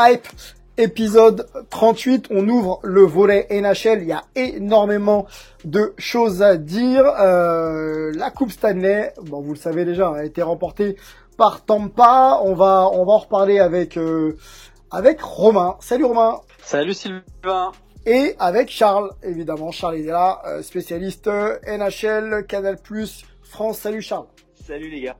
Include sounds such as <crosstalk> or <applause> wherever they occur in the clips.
Hype, épisode 38, on ouvre le volet NHL, il y a énormément de choses à dire. Euh, la Coupe Stanley, bon vous le savez déjà, a été remportée par Tampa. On va on va en reparler avec euh, avec Romain. Salut Romain. Salut Sylvain. Et avec Charles, évidemment. Charles est là, euh, spécialiste NHL, Canal+, France. Salut Charles. Salut les gars.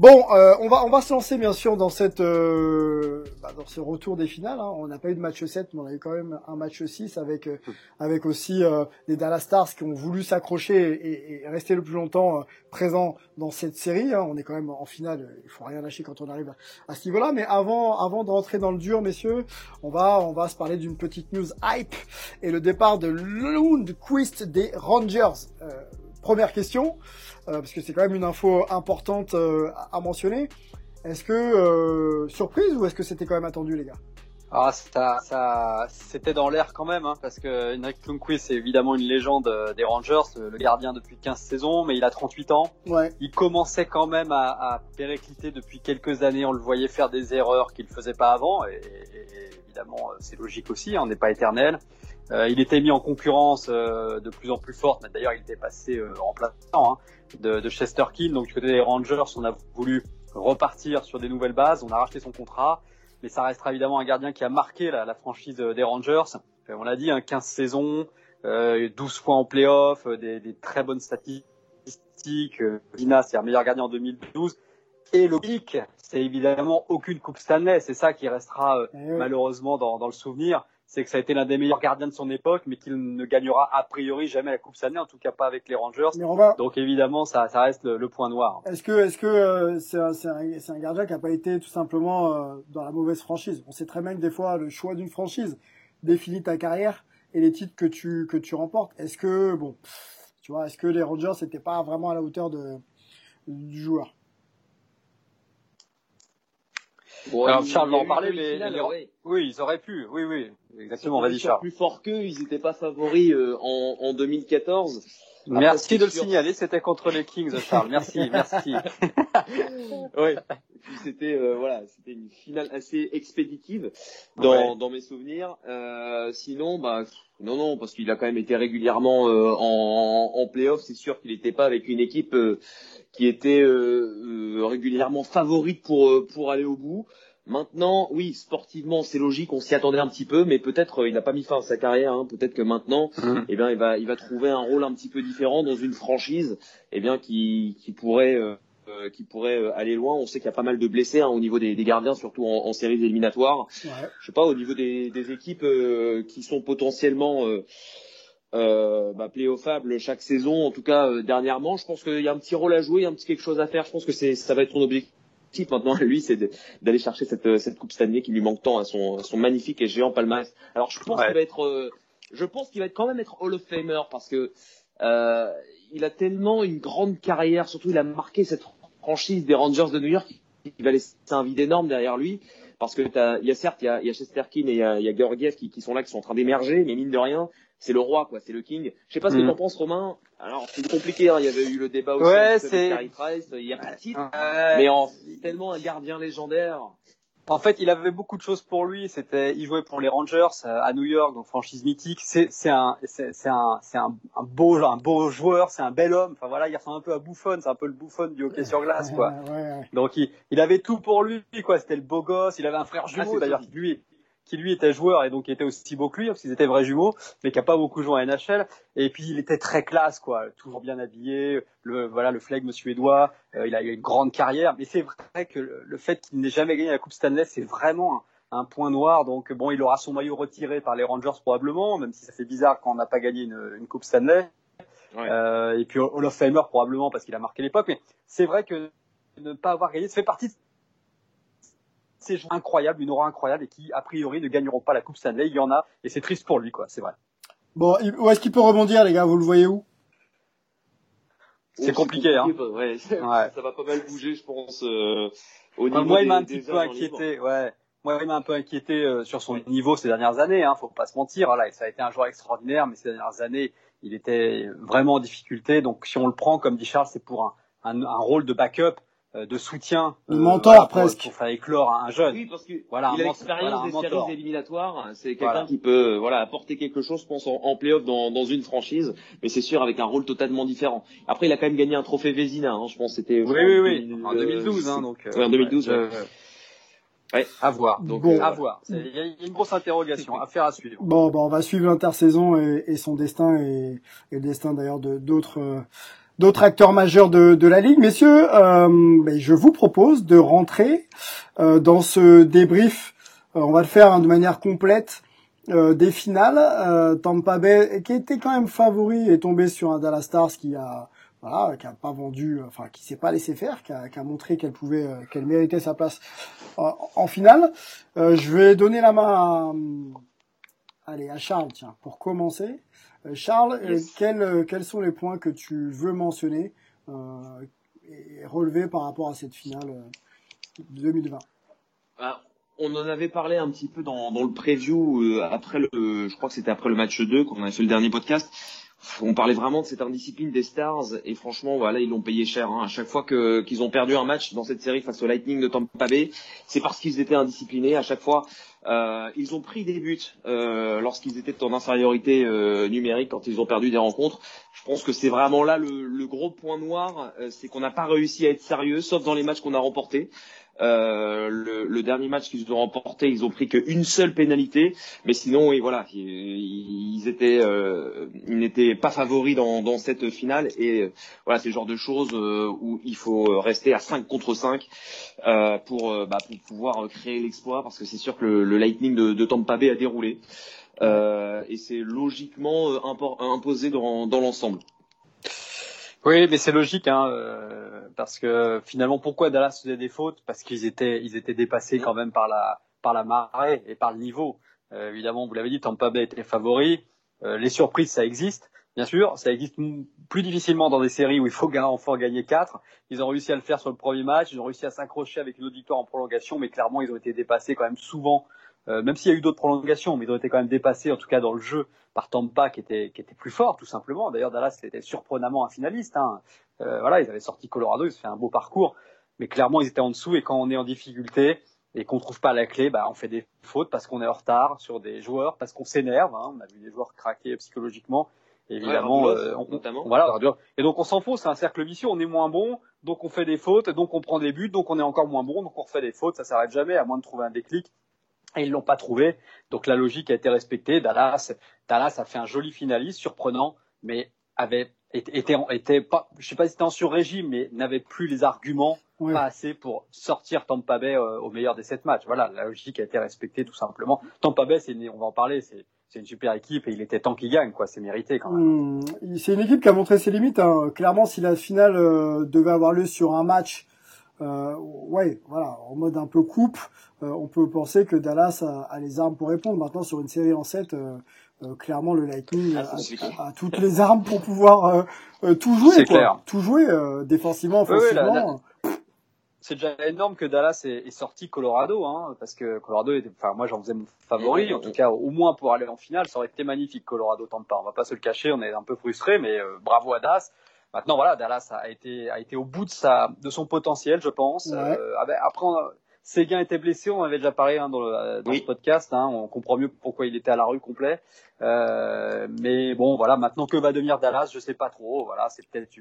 Bon, euh, on va on va se lancer bien sûr dans cette euh, bah, dans ce retour des finales. hein. On n'a pas eu de match 7, mais on a eu quand même un match 6 avec euh, avec aussi euh, les Dallas Stars qui ont voulu s'accrocher et, et rester le plus longtemps euh, présents dans cette série. hein. On est quand même en finale, il faut rien lâcher quand on arrive à, à ce niveau-là. Mais avant avant de rentrer dans le dur, messieurs, on va on va se parler d'une petite news hype et le départ de Lundqvist des Rangers. Première question euh, parce que c'est quand même une info importante euh, à mentionner. Est-ce que euh, surprise ou est-ce que c'était quand même attendu, les gars? Ah, ça, ça, c'était dans l'air quand même, hein, parce que Henrik Lundqvist c'est évidemment une légende des Rangers, le gardien depuis 15 saisons, mais il a 38 ans. Ouais. Il commençait quand même à, à péricliter depuis quelques années. On le voyait faire des erreurs qu'il faisait pas avant, et, et- et évidemment c'est logique aussi, hein, on n'est pas éternel. Euh, il était mis en concurrence euh, de plus en plus forte, mais d'ailleurs il était passé euh, remplaçant hein, de, de Chester King. Donc du côté des Rangers, on a voulu repartir sur des nouvelles bases. On a racheté son contrat, mais ça restera évidemment un gardien qui a marqué la, la franchise euh, des Rangers. Euh, On l'a dit, hein, 15 saisons, euh, 12 fois en playoff, euh, des, des très bonnes statistiques. Euh, Vina, c'est un meilleur gardien en 2012. Et le pic, c'est évidemment aucune Coupe Stanley. C'est ça qui restera euh, Eh malheureusement dans, dans le souvenir. C'est que ça a été l'un des meilleurs gardiens de son époque, mais qu'il ne gagnera a priori jamais la Coupe Stanley, en tout cas pas avec les Rangers. Mais on va. Donc évidemment, ça, ça reste le, le point noir. Est-ce que est-ce que euh, c'est un, un, un gardien qui a pas été tout simplement euh, dans la mauvaise franchise? On sait très bien que des fois le choix d'une franchise définit ta carrière et les titres que tu que tu remportes. Est-ce que bon, tu vois, est-ce que les Rangers n'étaient pas vraiment à la hauteur de du joueur? Bon, Alors, Charles va en parler, mais finale, les- ouais. Oui, ils auraient pu. Oui, oui, exactement. Vas-y, Charles. plus forts qu'eux, ils n'étaient pas favoris euh, en, en 2014. Après, Merci de le sûr. signaler. C'était contre les Kings, Charles. Merci, <laughs> merci. <laughs> ouais. Puis c'était euh, voilà, c'était une finale assez expéditive dans, Ouais. dans mes souvenirs. Euh, sinon, bah non non, parce qu'il a quand même été régulièrement euh, en, en playoff. C'est sûr qu'il n'était pas avec une équipe euh, qui était euh, euh, régulièrement favorite pour euh, pour aller au bout. Maintenant, oui, sportivement, c'est logique, on s'y attendait un petit peu, mais peut-être euh, il n'a pas mis fin à sa carrière. Hein, peut-être que maintenant, Mhm. eh bien, il va, il va trouver un rôle un petit peu différent dans une franchise, eh bien, qui, qui pourrait, euh, euh, qui pourrait euh, aller loin. On sait qu'il y a pas mal de blessés hein, au niveau des, des gardiens, surtout en, en séries éliminatoires. Ouais. Je sais pas, au niveau des, des équipes euh, qui sont potentiellement euh, euh, bah, playoffables chaque saison, en tout cas euh, dernièrement, je pense qu'il y a un petit rôle à jouer, un petit quelque chose à faire. Je pense que c'est, ça va être son objectif maintenant <laughs> lui, c'est d'aller chercher cette, euh, cette coupe cette année qui lui manque tant à son, à son magnifique et géant palmarès. Alors je pense Ouais. qu'il va être, euh, je pense qu'il va être quand même être Hall of Famer parce que euh, il a tellement une grande carrière, surtout il a marqué cette franchise des Rangers de New York qui va laisser un vide énorme derrière lui. Parce que il y a certes, il y a, y a Chesterkin et il y a, y a Georgiev qui, qui sont là, qui sont en train d'émerger, mais mine de rien, c'est le roi, quoi, c'est le king. Je sais pas ce que Mm. t'en penses, Romain. Alors, c'est compliqué, hein, il y avait eu le débat aussi Ouais, avec c'est- Carey Price, il y a pas de titre, Ouais. mais en tellement un gardien légendaire. En fait, il avait beaucoup de choses pour lui. C'était, il jouait pour les Rangers euh, à New York, donc franchise mythique. C'est, c'est un, c'est, c'est un, c'est un, un beau, un beau joueur. C'est un bel homme. Enfin voilà, il ressemble un peu à Buffon. C'est un peu le Buffon du hockey sur glace, quoi. Ouais, ouais, ouais. Donc il, il avait tout pour lui, quoi. C'était le beau gosse. Il avait un frère jumeau c'est d'ailleurs, lui, qui lui était joueur et donc était aussi beau que lui, parce qu'ils étaient vrais jumeaux, mais qui a pas beaucoup joué en NHL. Et puis il était très classe, quoi, toujours bien habillé, le voilà le flegme suédois. Euh, il a eu une grande carrière, mais c'est vrai que le, fait qu'il n'ait jamais gagné la Coupe Stanley, c'est vraiment un, point noir. Donc bon, il aura son maillot retiré par les Rangers probablement, même si ça fait bizarre quand on n'a pas gagné une, une Coupe Stanley. Euh, et puis Hall of Famer probablement parce qu'il a marqué l'époque. Mais c'est vrai que ne pas avoir gagné, ça fait partie joueurs incroyables, une aura incroyable et qui a priori ne gagneront pas la Coupe Stanley. Il y en a et c'est triste pour lui, quoi. C'est vrai. Bon, où est-ce qu'il peut rebondir, les gars? Vous le voyez où? C'est compliqué, hein. Ouais, <laughs> ça, va pas mal bouger, je pense. Euh, au niveau moi, il m'a un petit peu inquiété. Ouais. Moi, il m'a un peu inquiété euh, sur son niveau ces dernières années. Hein, faut pas se mentir. Voilà, ça a été un joueur extraordinaire, mais ces dernières années, il était vraiment en difficulté. Donc, si on le prend, comme dit Charles, c'est pour un, un, un, rôle de backup euh, de soutien, de euh, mentor presque, pour faire éclore un jeune. Oui, parce que voilà, il a l'expérience des séries éliminatoires. C'est quelqu'un qui peut, euh, voilà, apporter quelque chose, je pense, en, en playoff dans, dans une franchise, mais c'est sûr avec un rôle totalement différent. Après, il a quand même gagné un trophée Vézina, hein, je pense, c'était. Oui, oui, oui, en 2012, hein, donc. Oui, en 2012. Ouais. Ouais, à voir. Donc, bon, à voir. Il y, a une grosse interrogation, affaire à suivre. Bon, bon, on va suivre l'intersaison et, et, son destin et, et le destin d'ailleurs de d'autres d'autres acteurs majeurs de, de, la ligue. Messieurs, euh, ben, je vous propose de rentrer euh, dans ce débrief. Euh, on va le faire hein, de manière complète euh, des finales. Tampa Bay, qui était quand même favori, est tombé sur un Dallas Stars qui a voilà, qui a pas vendu, enfin qui s'est pas laissé faire, qui a, qui a montré qu'elle pouvait, qu'elle méritait sa place en finale. je vais donner la main allez, à Charles, tiens, pour commencer. Euh, Charles, euh, quels, euh, quels, sont les points que tu veux mentionner et relever par rapport à cette finale 2020 ah, on en avait parlé un petit peu dans, dans le preview après le, je crois que c'était après le match 2 quand on a fait le dernier podcast on parlait vraiment de cette indiscipline des Stars et franchement voilà ils l'ont payé cher hein. à chaque fois que qu'ils ont perdu un match dans cette série face au Lightning de Tampa Bay c'est parce qu'ils étaient indisciplinés. À chaque fois euh, ils ont pris des buts euh, lorsqu'ils étaient en infériorité euh, numérique quand ils ont perdu des rencontres. Je pense que c'est vraiment là le, le, gros point noir euh, c'est qu'on n'a pas réussi à être sérieux sauf dans les matchs qu'on a remportés euh, le, dernier match qu'ils ont remporté, ils ont pris qu'une seule pénalité, mais sinon, oui, voilà, ils, étaient, euh, n'étaient pas favoris dans, cette finale, et euh, voilà, c'est le genre de choses où il faut rester à 5 contre 5 euh, pour, bah, pour pouvoir créer l'exploit, parce que c'est sûr que le, Lightning de, Tampa Bay a déroulé, et c'est logiquement imposé dans l'ensemble. Oui, mais c'est logique, hein, euh, parce que finalement, pourquoi Dallas faisait des fautes? Parce qu'ils étaient, ils étaient dépassés quand même par la, par la marée et par le niveau. Euh, évidemment, vous l'avez dit, Tampa Bay était favori. Euh, les surprises, ça existe, bien sûr. Ça existe plus difficilement dans des séries où il faut enfin gagner 4. Ils ont réussi à le faire sur le premier match. Ils ont réussi à s'accrocher avec une autre victoire en prolongation, mais clairement, ils ont été dépassés quand même souvent euh, même s'il y a eu d'autres prolongations, mais ils ont été quand même dépassés, en tout cas dans le jeu, par Tampa qui était, qui était plus fort, tout simplement. D'ailleurs, Dallas était surprenamment un finaliste. Hein. Euh, voilà, ils avaient sorti Colorado, ils ont fait un beau parcours, mais clairement, ils étaient en dessous. Et quand on est en difficulté et qu'on trouve pas la clé, bah, on fait des fautes parce qu'on est en retard sur des joueurs, parce qu'on s'énerve. Hein. On a vu des joueurs craquer psychologiquement. Évidemment, euh, notamment. voilà. Et donc on s'en fout, c'est un cercle vicieux. On est moins bon, donc on fait des fautes, donc on prend des buts, donc on est encore moins bon, donc on refait des fautes. Ça s'arrête jamais, à moins de trouver un déclic. Et ils l'ont pas trouvé. Donc la logique a été respectée. Dallas, Dallas a fait un joli finaliste, surprenant, mais avait était, était pas, je sais pas si c'était en sur-régime, mais n'avait plus les arguments pas assez pour sortir Tampa Bay euh, au meilleur des sept matchs. Voilà, la logique a été respectée tout simplement. Tampa Bay, c'est, on va en parler, c'est c'est une super équipe et il était temps qu'il gagne, quoi. C'est mérité quand même. Hmm, c'est une équipe qui a montré ses limites. Hein. Clairement, si la finale euh, devait avoir lieu sur un match euh, ouais, voilà, en mode un peu coupe, euh, on peut penser que Dallas a, les armes pour répondre. Maintenant, sur une série en 7, euh, euh, clairement, le Lightning ah, a, toutes les <laughs> armes pour pouvoir tout jouer, quoi. Tout jouer, défensivement, offensivement. c'est déjà énorme que Dallas ait, sorti Colorado, hein, parce que Colorado était, enfin, moi, j'en faisais mon favori, en tout cas, au moins pour aller en finale, ça aurait été magnifique, Colorado Tampa. On va pas se le cacher, on est un peu frustré, mais bravo à Dallas. Maintenant, voilà, Dallas a été, a été au bout de, sa, de son potentiel, je pense. Euh, après, Séguin était blessé, on avait déjà parlé hein, dans, le, dans podcast. Hein, on comprend mieux pourquoi il était à la rue complet. Euh, mais bon, voilà, maintenant que va devenir Dallas, je sais pas trop. Voilà, c'est peut-être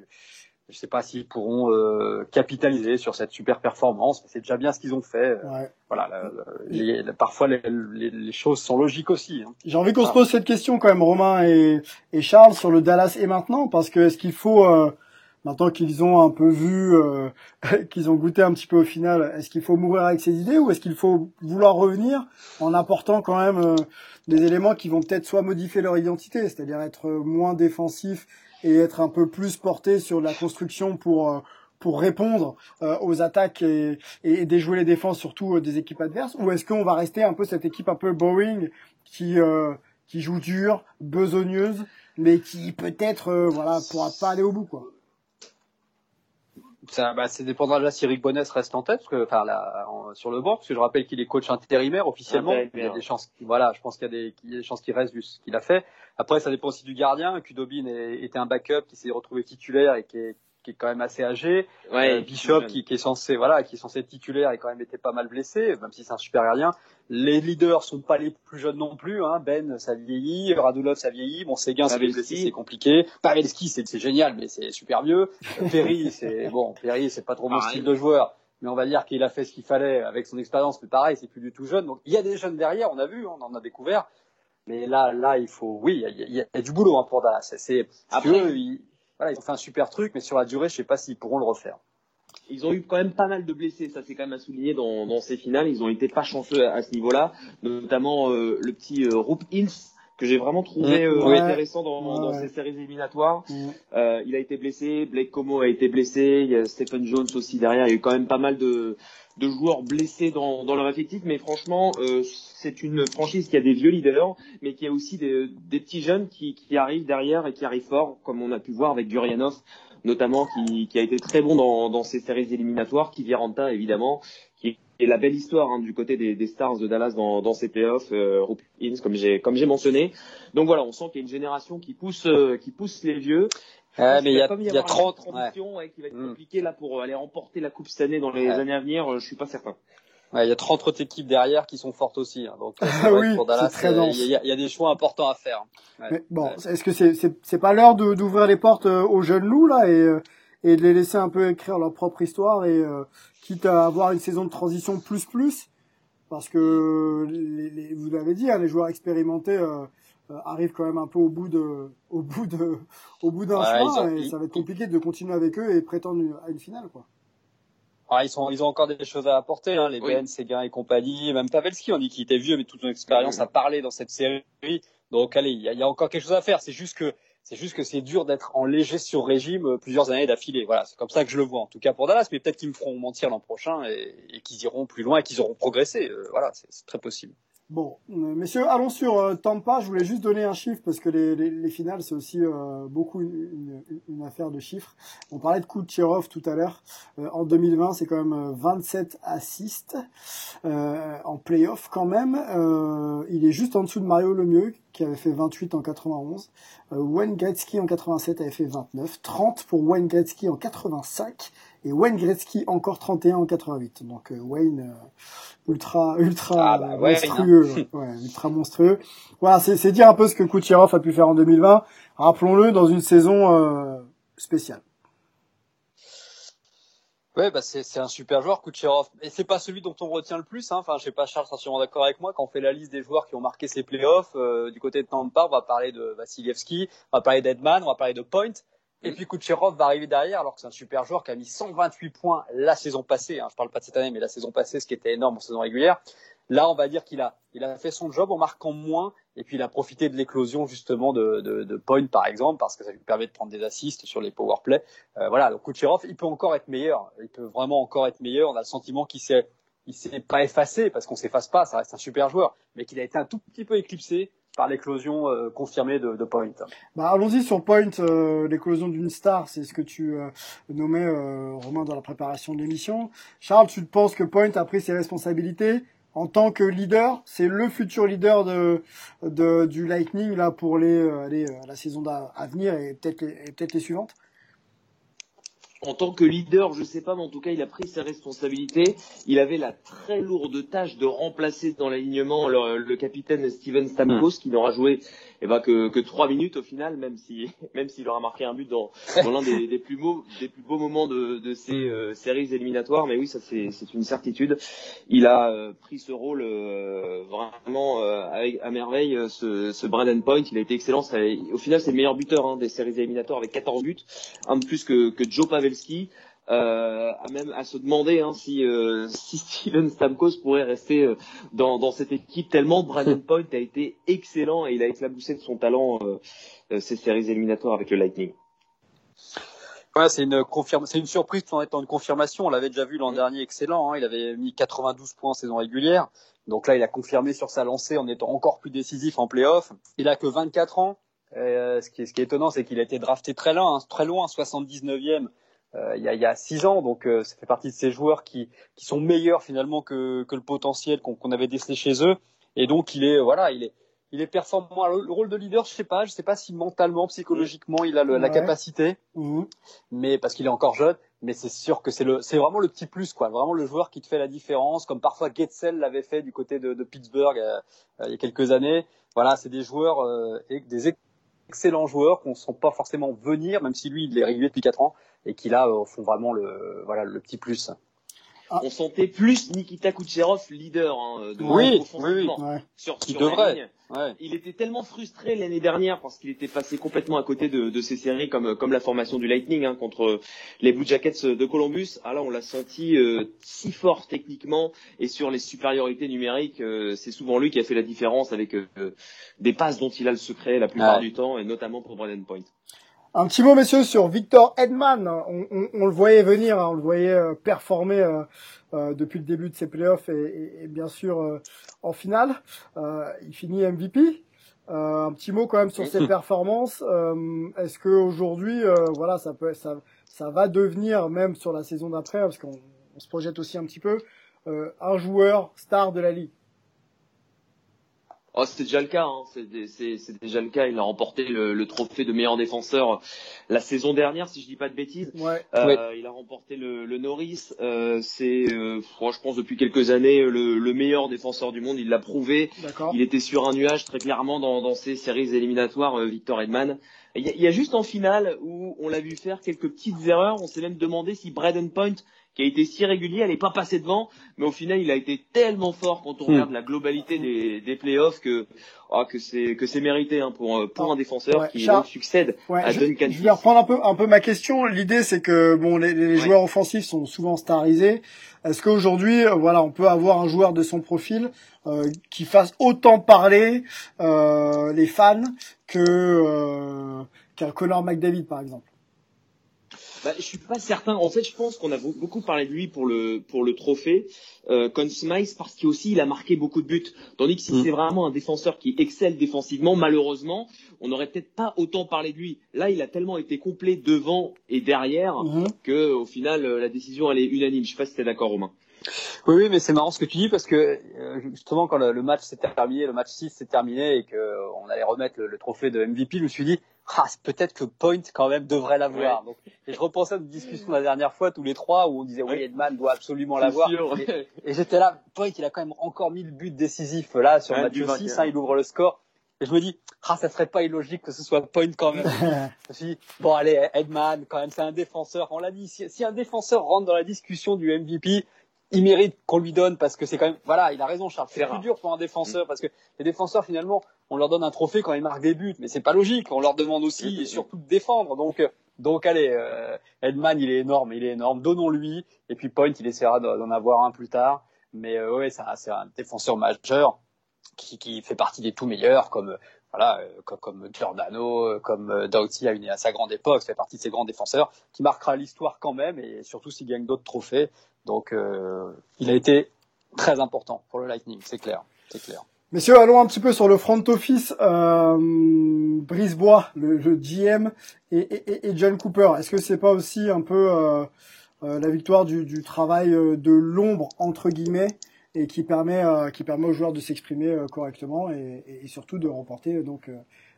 Je ne sais pas s'ils pourront euh, capitaliser sur cette super performance, mais c'est déjà bien ce qu'ils ont fait. Ouais. Voilà, la- la- les- la- parfois les, les- les choses sont logiques aussi. hein. J'ai envie qu'on se Ah. pose cette question quand même, Romain et, et Charles, sur le Dallas et maintenant, parce que est-ce qu'il faut, euh, maintenant qu'ils ont un peu vu, euh, <laughs> qu'ils ont goûté un petit peu au final, est-ce qu'il faut mourir avec ces idées ou est-ce qu'il faut vouloir revenir en apportant quand même euh, des éléments qui vont peut-être soit modifier leur identité, c'est-à-dire être moins défensif et être un peu plus porté sur la construction pour euh, pour répondre euh, aux attaques et, et déjouer les défenses surtout euh, des équipes adverses ou est-ce qu'on va rester un peu cette équipe un peu boring qui euh, qui joue dur, besogneuse, mais qui peut-être euh, voilà pourra pas aller au bout quoi. Ça, bah, ça dépendra déjà si Rick Bonnes reste en tête, parce que, enfin, là, en- sur le banc, parce que je rappelle qu'il est coach intérimaire officiellement. Intérimaire. Il y a des chances, voilà, je pense qu'il y a des, qu'il y a des chances qu'il reste vu ce qu'il a fait. Après, ça dépend aussi du gardien. Kudobin est- était un backup qui s'est retrouvé titulaire et qui est, qui est quand même assez âgé. Euh, Bishop qui, qui est censé, voilà, qui est censé être titulaire et quand même été pas mal blessé, même si c'est un super gardien. Les leaders sont pas les plus jeunes non plus, hein. Ben, ça vieillit, Radulov, ça vieillit. Bon, Seguin, c'est blessé, c'est compliqué. Pavelski, c'est, génial, mais c'est super vieux. <laughs> Perry, c'est, bon, Perry, c'est pas trop mon style de joueur. Mais on va dire qu'il a fait ce qu'il fallait avec son expérience, mais pareil, c'est plus du tout jeune. Donc, il y a des jeunes derrière, on a vu, on en a découvert. Mais là, là, il faut, oui, il y a, il y du boulot, hein, pour Dallas. C'est, si Après- veux, voilà, ils ont fait un super truc, mais sur la durée, je sais pas s'ils pourront le refaire. Ils ont eu quand même pas mal de blessés, ça c'est quand même à souligner dans, dans ces finales. Ils ont été pas chanceux à, à ce niveau-là, notamment euh, le petit euh, Roop Hintz que j'ai vraiment trouvé euh, Ouais. intéressant dans, ces séries éliminatoires. Euh, il a été blessé, Blake Como a été blessé, il y a Stephen Jones aussi derrière. Il y a eu quand même pas mal de, de joueurs blessés dans, dans leur effectif, mais franchement, euh, c'est une franchise qui a des vieux leaders, mais qui a aussi des, des petits jeunes qui, qui arrivent derrière et qui arrivent fort, comme on a pu voir avec Gurianov, notamment qui, qui a été très bon dans, dans ces séries éliminatoires, qui Viranta évidemment, qui est la belle histoire hein, du côté des, des Stars de Dallas dans, dans ces playoffs, euh, comme j'ai comme j'ai mentionné. Donc voilà, on sent qu'il y a une génération qui pousse euh, qui pousse les vieux. Ouais, pense mais il y a, il y a avoir 30, une transition ouais, qui va être Mm. compliquée là pour aller remporter la coupe cette année dans les Ouais. années à venir. euh, Je suis pas certain. Ouais, il y a 30 autres équipes derrière qui sont fortes aussi. hein. Donc, euh, Ah oui, pour Dallas, très euh, dense. il y, a- il y a des choix importants à faire. Ouais. Mais bon, Ouais. est-ce que c'est c'est c'est pas l'heure de- d'ouvrir les portes aux jeunes loups là et et de les laisser un peu écrire leur propre histoire et euh, quitte à avoir une saison de transition plus plus? Parce que les, les- vous l'avez dit hein, les joueurs expérimentés euh, arrivent quand même un peu au bout de au bout de au bout d'un Ouais, chemin et ils- ça va être compliqué de continuer avec eux et prétendre à une finale quoi. Ah, ils, sont, ils ont encore des choses à apporter, hein, les Oui. Ben, Seguin et compagnie. Même Pavelski, on dit qu'il était vieux, mais toute son expérience a parlé dans cette série. Donc, allez, il y, a- il y a encore quelque chose à faire. C'est juste que c'est juste que c'est dur d'être en léger sur régime euh, plusieurs années d'affilée. Voilà, c'est comme ça que je le vois, en tout cas pour Dallas. Mais peut-être qu'ils me feront mentir l'an prochain et, et qu'ils iront plus loin et qu'ils auront progressé. Euh, voilà, c'est très possible. Bon, euh, messieurs, allons sur euh, Tampa. Je voulais juste donner un chiffre parce que les, les, les finales, c'est aussi euh, beaucoup une, affaire de chiffres. On parlait de Kucherov tout à l'heure. Euh, en 2020, c'est quand même euh, 27 assists en playoff quand même. Il est juste en dessous de Mario Lemieux qui avait fait 28 en 91. Euh, Wayne Gretzky en 87 avait fait 29. 30 pour Wayne Gretzky en 85 et Wayne Gretzky encore 31 en 88. Donc euh, Wayne euh, ultra ultra Ah, bah, ouais, monstrueux, ouais, ultra monstrueux. Voilà, c'est c'est dire un peu ce que Kucherov a pu faire en 2020. Rappelons-le dans une saison euh, spéciale. Ouais, bah c'est c'est un super joueur, Kucherov. Et c'est pas celui dont on retient le plus. Hein. Enfin, je sais pas, Charles sera sûrement d'accord avec moi. Quand on fait la liste des joueurs qui ont marqué ces playoffs, euh, du côté de Tampa, on va parler de Vassilievski, on va parler d'Edman, on va parler de Point. Et puis Kucherov va arriver derrière, alors que c'est un super joueur qui a mis 128 points la saison passée. Hein. Je parle pas de cette année, mais la saison passée, ce qui était énorme en saison régulière. Là, on va dire qu'il a, il a fait son job en marquant moins, et puis il a profité de l'éclosion justement de, de, de Point, par exemple, parce que ça lui permet de prendre des assists sur les power play. Euh, voilà, donc Kucherov, il peut encore être meilleur. Il peut vraiment encore être meilleur. On a le sentiment qu'il s'est, il s'est pas effacé parce qu'on s'efface pas. Ça reste un super joueur, mais qu'il a été un tout petit peu éclipsé par l'éclosion euh, confirmée de, de Point. Bah, allons-y sur Point, euh, l'éclosion d'une star, c'est ce que tu euh, nommais euh, Romain dans la préparation de l'émission. Charles, tu penses que Point a pris ses responsabilités en tant que leader? C'est le futur leader de, de du Lightning là pour les, euh, aller, euh, la saison à venir et peut-être les, peut-être les suivantes? En tant que leader, je sais pas, mais en tout cas, il a pris ses responsabilités. Il avait la très lourde tâche de remplacer dans l'alignement le, le capitaine Steven Stamkos, qui n'aura joué et ben que que trois minutes au final, même si <laughs> même s'il aura marqué un but dans, dans l'un des, plus beaux des plus beaux moments de, de ces euh, séries éliminatoires. Mais oui, ça c'est une certitude. Il a euh, pris ce rôle euh, vraiment avec à merveille. Ce, ce Brandon Point, il a été excellent. Au final, c'est le meilleur buteur hein, des séries éliminatoires avec 14 buts, un de plus que que Joe Pavelski euh, à même à se demander hein, si, euh, <laughs> si Steven Stamkos pourrait rester euh, dans, dans cette équipe tellement Brandon <laughs> Point a été excellent et il a éclaboussé de son talent ces séries éliminatoires avec le Lightning. Ouais, c'est une confirme, c'est une surprise en étant une confirmation. On l'avait déjà vu l'an dernier, excellent. Hein. Il avait mis 92 points en saison régulière. Donc là, il a confirmé sur sa lancée en étant encore plus décisif en playoff. Il a que 24 ans. Euh, ce, qui est, ce qui est étonnant, c'est qu'il a été drafté très loin, hein, très loin, 79e euh, il, y a, il y a six ans. Donc euh, ça fait partie de ces joueurs qui, qui sont meilleurs finalement que, que le potentiel qu'on avait décelé chez eux. Et donc il est voilà, il est il est performant. le, rôle de leader, je sais pas, je sais pas si mentalement, psychologiquement, il a le, la capacité, mmh. mais parce qu'il est encore jeune. Mais c'est sûr que c'est le, c'est vraiment le petit plus, quoi. Vraiment le joueur qui te fait la différence, comme parfois Getzel l'avait fait du côté de, de Pittsburgh euh, il y a quelques années. Voilà, c'est des joueurs, euh, des excellents joueurs qu'on ne sent pas forcément venir, même si lui il est régulier depuis quatre ans et qui là euh, font vraiment le voilà le petit plus. Ah. On sentait plus Nikita Kucherov leader hein, de oui, oui, sur, sur devrait. Ouais. Il était tellement frustré l'année dernière parce qu'il était passé complètement à côté de, de ces séries comme comme la formation du Lightning hein, contre les Blue Jackets de Columbus. Ah là, on l'a senti euh, si fort techniquement et sur les supériorités numériques, euh, c'est souvent lui qui a fait la différence avec des passes dont il a le secret la plupart du temps et notamment pour Braden Point. Un petit mot, messieurs, sur Victor Edman. On, on, on le voyait venir, hein, on le voyait euh, performer euh, euh, depuis le début de ses playoffs et, et, et bien sûr en finale. il finit MVP. un petit mot quand même sur ses performances. Est-ce que aujourd'hui, voilà, ça peut, ça, ça va devenir même sur la saison d'après, parce qu'on se projette aussi un petit peu, un joueur star de la ligue? Oh, c'est déjà le cas. Hein. C'est déjà le cas. Il a remporté le, le, trophée de meilleur défenseur la saison dernière, si je dis pas de bêtises. Ouais. Euh, Il a remporté le, le Norris. Euh, c'est, euh, je pense, depuis quelques années, le, le meilleur défenseur du monde. Il l'a prouvé. Il était sur un nuage très clairement dans, dans ces séries éliminatoires, euh, Victor Edman. Il y, a, il y, a, juste en finale où on l'a vu faire quelques petites erreurs. On s'est même demandé si Braden Point qui a été si régulier, elle n'est pas passée devant, mais au final, il a été tellement fort quand on hmm. regarde la globalité des, des playoffs que oh, que c'est que c'est mérité hein, pour pour un défenseur qui succède à Duncan. Je vais reprendre un peu un peu ma question. L'idée, c'est que bon, les, les joueurs offensifs sont souvent starisés. Est-ce qu'aujourd'hui, euh, voilà, on peut avoir un joueur de son profil euh, qui fasse autant parler euh, les fans que euh, qu'un Connor McDavid, par exemple? Bah, je suis pas certain. En fait, je pense qu'on a beaucoup parlé de lui pour le pour le trophée euh, Conn Smythe parce qu'aussi il a marqué beaucoup de buts. Tandis que si mm. c'est vraiment un défenseur qui excelle défensivement, malheureusement, on n'aurait peut-être pas autant parlé de lui. Là, il a tellement été complet devant et derrière mm-hmm. que au final euh, la décision elle est unanime. Je sais pas si t'es d'accord, Romain. Oui, oui, mais c'est marrant ce que tu dis parce que euh, justement quand le, match s'est terminé, le match 6 s'est terminé et que euh, allait remettre le, trophée de MVP, je me suis dit ah, peut-être que Point quand même devrait l'avoir. Donc, et je repensais à une discussion la dernière fois tous les trois où on disait oui, Edman doit absolument l'avoir. Et, et j'étais là, Point, il a quand même encore mis le but décisif là sur match 6, hein, il ouvre le score. Et je me dis, ah, ça serait pas illogique que ce soit Point quand même. <laughs> je me suis dit, bon, allez, Edman, quand même, c'est un défenseur. On l'a dit, si, si, un défenseur rentre dans la discussion du MVP, il mérite qu'on lui donne parce que c'est quand même voilà il a raison Charles. C'est plus dur pour un défenseur mm. parce que les défenseurs finalement on leur donne un trophée quand ils marquent des buts mais c'est pas logique. On leur demande aussi et surtout de défendre. Donc euh, donc allez euh, Edman il est énorme il est énorme. Donnons-lui. Et puis Point il essaiera d'en avoir un plus tard. Mais euh, ouais c'est un défenseur majeur qui, qui fait partie des tout meilleurs comme voilà, euh, comme, comme Giordano, comme Doughty à, à sa grande époque, ça fait partie de ces grands défenseurs, qui marquera l'histoire quand même, et surtout s'il gagne d'autres trophées, donc, euh, il a été très important pour le Lightning, c'est clair, c'est clair. Messieurs, allons un petit peu sur le front office. Euh, Brisebois, le, le GM, et, John Cooper. Est-ce que c'est pas aussi un peu euh, euh, la victoire du, travail de l'ombre entre guillemets et qui permet qui permet aux joueurs de s'exprimer correctement et, surtout de remporter donc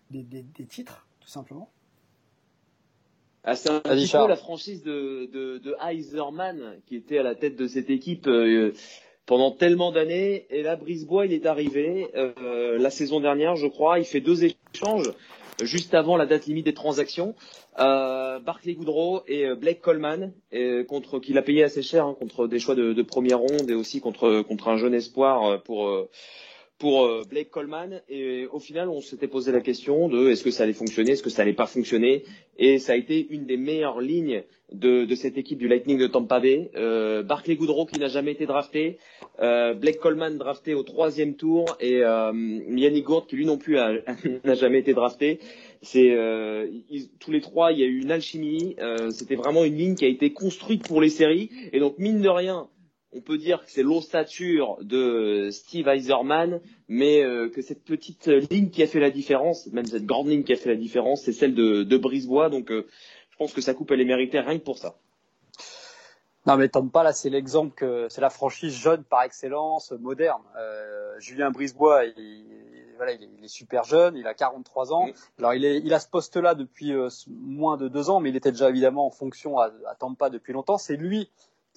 des titres tout simplement? Ah, c'est un petit peu la franchise de, de, de Heiserman qui était à la tête de cette équipe euh, pendant tellement d'années. Et là, Brisebois, il est arrivé euh, la saison dernière, je crois. Il fait deux échanges juste avant la date limite des transactions. Euh, Barclay Goodrow et euh, Blake Coleman, et contre qu'il a payé assez cher hein, contre des choix de, de, première ronde et aussi contre contre un jeune espoir pour pour Blake Coleman. Et au final, on s'était posé la question de est-ce que ça allait fonctionner, est-ce que ça allait pas fonctionner. Et ça a été une des meilleures lignes de, de cette équipe du Lightning de Tampa Bay. Euh, Barclay Goodrow qui n'a jamais été drafté, euh, Blake Coleman drafté au troisième tour et euh, Yannick Gourde qui lui non plus <laughs> n'a jamais été drafté. C'est euh, tous les trois, il y a eu une alchimie. Euh, c'était vraiment une ligne qui a été construite pour les séries. Et donc mine de rien, on peut dire que c'est l'ossature de Steve Eiserman, mais euh, que cette petite ligne qui a fait la différence, même cette grande ligne qui a fait la différence, c'est celle de, de Brisebois. Donc je pense que sa coupe, elle est méritée rien que pour ça. Non, mais pas là, c'est l'exemple que c'est la franchise jeune par excellence, moderne. Euh, Julien Brisebois, il, voilà, il est, super jeune, il a 43 ans. Alors, il, est, il a ce poste-là depuis euh, moins de deux ans, mais il était déjà évidemment en fonction à, à Tampa depuis longtemps. C'est lui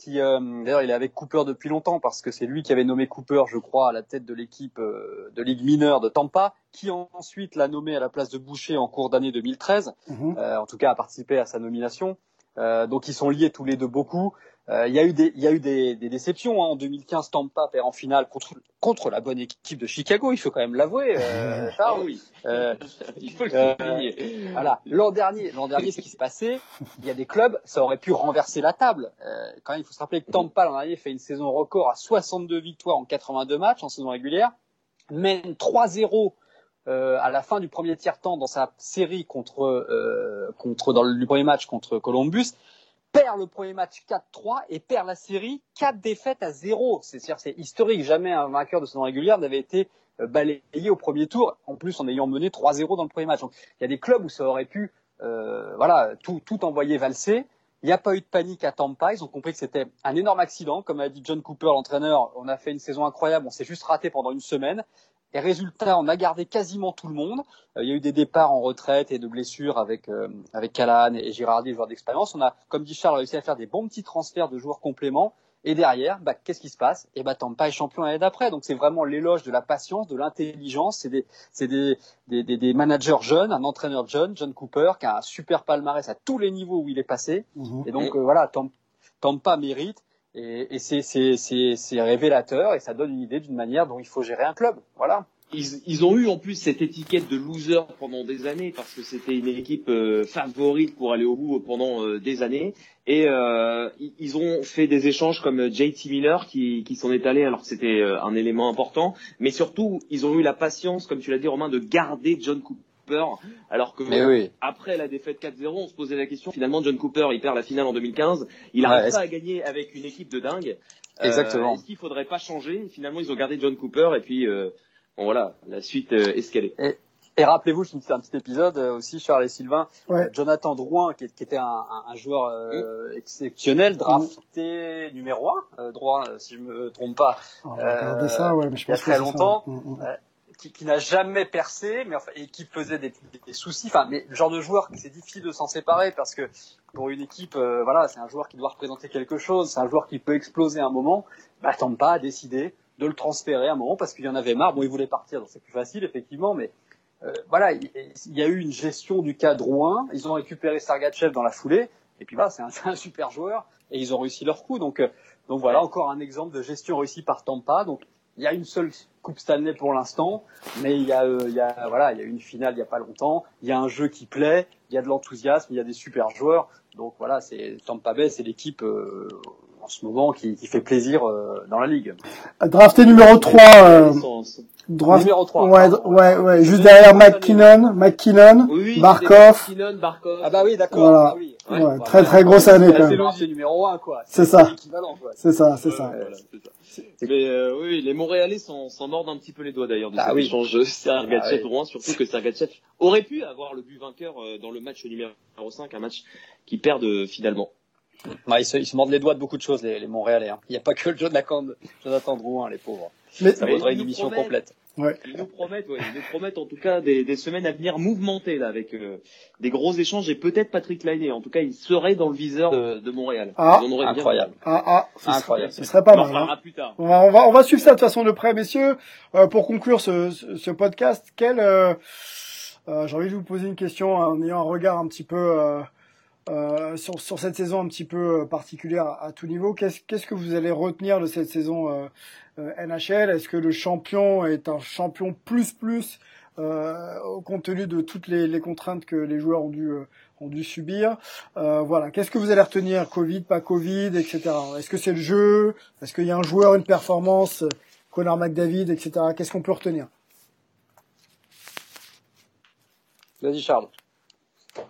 qui, euh, d'ailleurs, il est avec Cooper depuis longtemps parce que c'est lui qui avait nommé Cooper, je crois, à la tête de l'équipe euh, de Ligue mineure de Tampa, qui ensuite l'a nommé à la place de Boucher en cours d'année 2013. Mhm. Euh, en tout cas, a participé à sa nomination. Donc, ils sont liés tous les deux beaucoup. Euh, il y a eu des, il y a eu des, des déceptions hein. en 2015. Tampa perd en finale contre contre la bonne équipe de Chicago. Il faut quand même l'avouer. Euh, <laughs> ah oui. Euh, <laughs> il faut le euh, Voilà. L'an dernier, l'an dernier, ce qui s'est passé, il y a des clubs, ça aurait pu renverser la table. Euh, quand même, il faut se rappeler que Tampa l'an dernier fait une saison record à 62 victoires en 82 matchs en saison régulière, mène 3-0 euh, à la fin du premier tiers temps dans sa série contre euh, contre dans le premier match contre Columbus perd le premier match 4-3 et perd la série 4 défaites à 0. C'est-à-dire c'est historique, jamais un vainqueur de saison régulière n'avait été euh, balayé au premier tour, en plus en ayant mené 3-0 dans le premier match. Donc il y a des clubs où ça aurait pu euh, voilà, tout, tout envoyer valser. Il n'y a pas eu de panique à Tampa. Ils ont compris que c'était un énorme accident. Comme a dit John Cooper, l'entraîneur, on a fait une saison incroyable. On s'est juste raté pendant une semaine. Et résultat, on a gardé quasiment tout le monde. Euh, il y a eu des départs en retraite et de blessures avec euh, avec et Girardi, le joueur d'expérience. On a, comme dit Charles, réussi à faire des bons petits transferts de joueurs compléments. Et derrière, bah, qu'est-ce qui se passe? Et bah, Tampa est champion l'année d'après. Donc c'est vraiment l'éloge de la patience, de l'intelligence. C'est des, c'est des, des, des, managers jeunes, un entraîneur jeune, John Cooper, qui a un super palmarès à tous les niveaux où il est passé. Mhm. Et donc euh, voilà, Tampa mérite. Et, et c'est révélateur et ça donne une idée d'une manière dont il faut gérer un club. Voilà. Ils, ils, ont eu en plus cette étiquette de loser pendant des années parce que c'était une équipe euh, favorite pour aller au bout pendant euh, des années et euh, ils ont fait des échanges comme JT Miller qui, qui s'en est allé alors que c'était euh, un élément important mais surtout ils ont eu la patience comme tu l'as dit Romain de garder John Cooper alors que après la défaite 4-0, on se posait la question. Finalement, John Cooper, il perd la finale en 2015. Il a pas à gagner avec une équipe de dingue. Euh, Exactement. Est-ce qu'il faudrait pas changer? Finalement, ils ont gardé John Cooper et puis euh, bon voilà, la suite euh, escalée. Et, et rappelez-vous, je un petit épisode euh, aussi, Charles et Sylvain, Jonathan Drouin, qui, qui était un, un, joueur euh, exceptionnel, drafté numéro 1, Drouin, si je me trompe pas. On va ça, ouais, mais je pense il y a très longtemps. Mm, mm qui, qui n'a jamais percé, mais enfin, et qui faisait des, des, soucis. Enfin, mais le genre de joueur c'est difficile de s'en séparer parce que pour une équipe, euh, voilà, c'est un joueur qui doit représenter quelque chose, c'est un joueur qui peut exploser à un moment. Bah, pas à décider de le transférer à un moment parce qu'il y en avait marre. Bon, il voulait partir, donc c'est plus facile effectivement, mais euh, voilà, il, y a eu une gestion du cas Drouin. Ils ont récupéré Sargachev dans la foulée, et puis voilà, <laughs> c'est un, super joueur et ils ont réussi leur coup. Donc, euh, donc voilà, encore un exemple de gestion réussie par Tampa. Donc il y a une seule Coupe Stanley pour l'instant, mais il y a, euh, il y a, voilà, il y a une finale il y a pas longtemps. Il y a un jeu qui plaît, il y a de l'enthousiasme, il y a des super joueurs. Donc voilà, c'est Tampa Bay, c'est l'équipe euh, en ce moment qui, qui fait plaisir euh, dans la ligue. Drafté numéro 3. Euh, draft... Numéro 3. Ouais, ouais, ouais, juste derrière McKinnon, McKinnon, oui, Barkov. McKinnon, Barkov. Ah bah oui, d'accord. Voilà. Ah oui. Ouais, ouais, très très grosse année quand même. C'est numéro 1 quoi. C'est ça. C'est ça, c'est ça. Mais euh, oui, les Montréalais s'en mordent un petit peu les doigts d'ailleurs de ah cet oui. échange Sergachev ah, surtout que Sergachev aurait pu avoir le but vainqueur euh, dans le match numéro 5, un match qui perd finalement. Ouais, ils, se, ils se mordent les doigts de beaucoup de choses, les, les Montréalais. Hein. Il n'y a pas que le Jonathan, Jonathan Drouin, les pauvres. Mais, ça vaudrait une émission complète. Ouais. Ils nous promettent, ouais, ils nous promettent en tout cas des, des semaines à venir mouvementées là, avec euh, des gros échanges et peut-être Patrick Lainé. En tout cas, il serait dans le viseur de, de Montréal. Ah, incroyable. Ah, ah, ce incroyable. Serait, ce serait pas mal. Hein. Plus tard. On, va, on, va, on va suivre ça de façon de près, messieurs. Euh, pour conclure ce, ce, ce podcast, quel euh, Euh, J'ai envie de vous poser une question en ayant un regard un petit peu euh, euh, sur, sur cette saison un petit peu particulière à, à tout niveau. Qu'est-ce qu'est-ce que vous allez retenir de cette saison euh, NHL Est-ce que le champion est un champion plus plus euh, compte tenu de toutes les, les, contraintes que les joueurs ont dû, ont dû subir? Euh, voilà, qu'est-ce que vous allez retenir? Covid, pas Covid, etc. Est-ce que c'est le jeu? Est-ce qu'il y a un joueur, une performance Connor McDavid, etc. Qu'est-ce qu'on peut retenir? Vas-y Charles.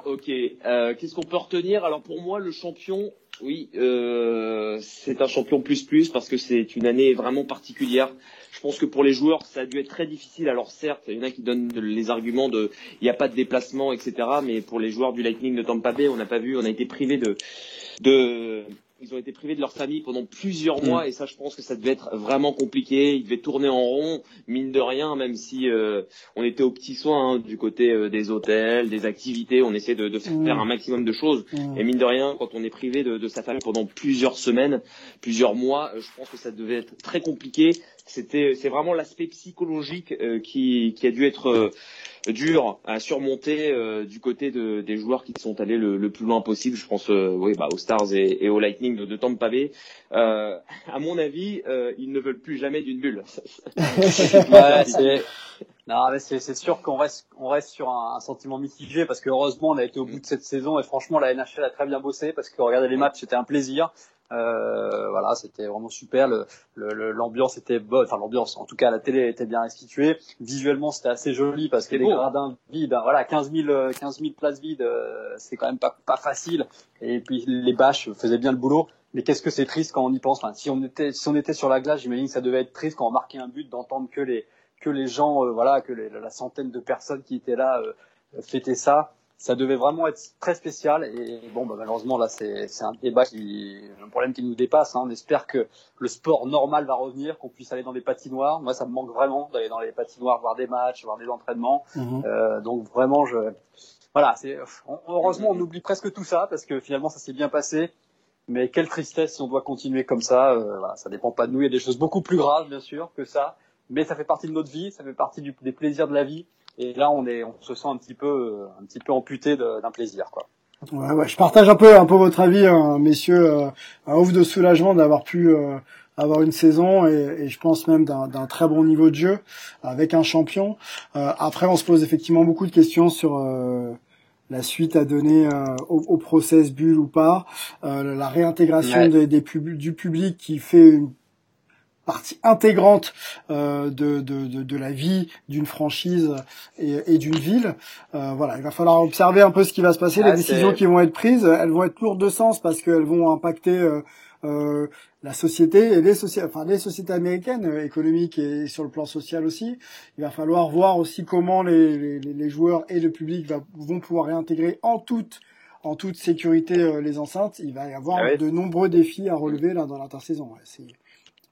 Ok, euh, qu'est-ce qu'on peut retenir? Alors pour moi, le champion, oui, euh, c'est un champion plus plus parce que c'est une année vraiment particulière. Je pense que pour les joueurs, ça a dû être très difficile. Alors certes, il y en a qui donnent les arguments de il n'y a pas de déplacement, etc. Mais pour les joueurs du Lightning de Tampa Bay, on n'a pas vu, on a été privé de de ils ont été privés de leur famille pendant plusieurs mm. mois et ça, je pense que ça devait être vraiment compliqué. Ils devaient tourner en rond, mine de rien, même si euh, on était aux petits soins hein, du côté euh, des hôtels, des activités. On essaie de, de faire mm. un maximum de choses. Mm. Et mine de rien, quand on est privé de, de, sa famille pendant plusieurs semaines, plusieurs mois, euh, je pense que ça devait être très compliqué. C'était, c'est vraiment l'aspect psychologique qui, qui a dû être dur à surmonter euh, du côté de, des joueurs qui sont allés le, le plus loin possible. Je pense euh, oui, bah, aux Stars et, et au Lightning de, de Tampa Bay. Euh, à mon avis, euh, ils ne veulent plus jamais d'une bulle. <laughs> Non, mais c'est, c'est sûr qu'on reste, on reste sur un, un, sentiment mitigé parce que heureusement on a été au bout de cette saison et franchement la NHL a très bien bossé parce que regarder les matchs c'était un plaisir. Euh, voilà, c'était vraiment super. L'ambiance le, était bonne, enfin l'ambiance, en tout cas la télé était bien restituée. Visuellement, c'était assez joli parce que les gradins vides, hein, voilà, 15 000, 15 000 places vides, euh, c'est quand même pas, pas facile. Et puis les bâches faisaient bien le boulot. Mais qu'est-ce que c'est triste quand on y pense? Enfin, si on était, si on était sur la glace, j'imagine que ça devait être triste quand on marquait un but d'entendre que les que les gens, euh, voilà, que les, la centaine de personnes qui étaient là euh, fêtaient ça ça devait vraiment être très spécial. Et bon bah, malheureusement là c'est un débat qui un problème qui nous dépasse hein. on espère que le sport normal va revenir qu'on puisse aller dans des patinoires. Moi ça me manque vraiment d'aller dans les patinoires voir des matchs voir des entraînements. Mhm. euh, donc vraiment je voilà c'est heureusement on oublie presque tout ça parce que finalement ça s'est bien passé. Mais quelle tristesse si on doit continuer comme ça. Euh, voilà, ça dépend pas de nous. Il y a des choses beaucoup plus graves bien sûr que ça. Mais ça fait partie de notre vie ça fait partie du, des plaisirs de la vie et là, on est, on se sent un petit peu, un petit peu amputé d'un plaisir, quoi. Ouais, ouais, je partage un peu, un peu votre avis, hein, messieurs. Euh, un ouf de soulagement d'avoir pu euh, avoir une saison et, et je pense même d'un très bon niveau de jeu avec un champion. Euh, après, on se pose effectivement beaucoup de questions sur la suite à donner au, au, process bulle ou pas, la réintégration des, des du public qui fait une partie intégrante euh, de, de, de, de, la vie d'une franchise et, et d'une ville. Euh, voilà, il va falloir observer un peu ce qui va se passer, les ah, décisions qui vont être prises. Elles vont être lourdes de sens parce qu'elles vont impacter euh, euh la société et les sociétés, enfin les sociétés américaines, euh, économiques et sur le plan social aussi. Il va falloir voir aussi comment les, les, les joueurs et le public va, vont pouvoir réintégrer en toute en toute sécurité euh, les enceintes. Il va y avoir ah de nombreux défis à relever là dans l'intersaison. Ouais,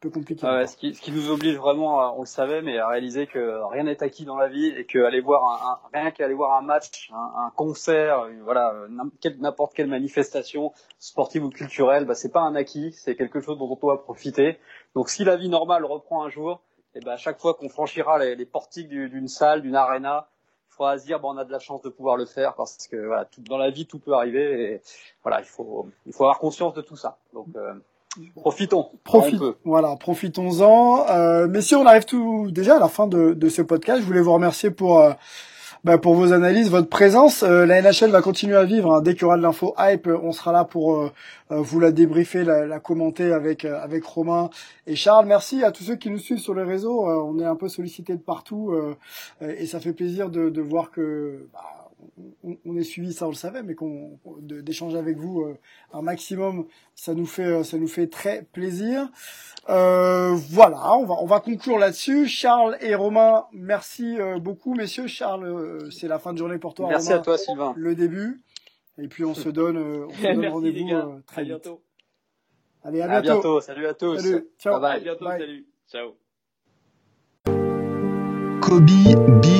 peu compliqué. Ah ouais, ce, qui, ce qui nous oblige vraiment, on le savait, mais à réaliser que rien n'est acquis dans la vie et qu'aller voir un, un rien qu'aller voir un match, un, un concert, voilà, n'importe quelle manifestation sportive ou culturelle, bah, c'est pas un acquis, c'est quelque chose dont on doit profiter. Donc si la vie normale reprend un jour, et eh ben à chaque fois qu'on franchira les, les portiques d'une salle, d'une arena, il faudra se dire bon, on a de la chance de pouvoir le faire parce que voilà, tout, dans la vie tout peut arriver et voilà, il faut il faut avoir conscience de tout ça. Donc euh, Profitons. Profitons. Voilà, profitons-en. Euh, messieurs, on arrive tout déjà à la fin de, de ce podcast. Je voulais vous remercier pour euh, bah, pour vos analyses, votre présence. Euh, la NHL va continuer à vivre. Hein. Dès qu'il y aura de l'info hype, on sera là pour euh, vous la débriefer, la, la commenter avec avec Romain et Charles. Merci à tous ceux qui nous suivent sur les réseaux. on est un peu sollicités de partout et ça fait plaisir de, de voir que bah, on, est suivi, ça on le savait, mais qu'on d'échanger avec vous euh, un maximum, ça nous fait euh, ça nous fait très plaisir. Euh, voilà, on va on va conclure là-dessus. Charles et Romain, merci beaucoup, messieurs. Charles, c'est la fin de journée pour toi. Merci à toi, Sylvain. Le début, et puis on se <laughs> donne on se donne rendez-vous très bientôt. Allez, à bientôt. Salut à tous. Salut. Ciao. Bye À bientôt. Salut. Ciao. Kobe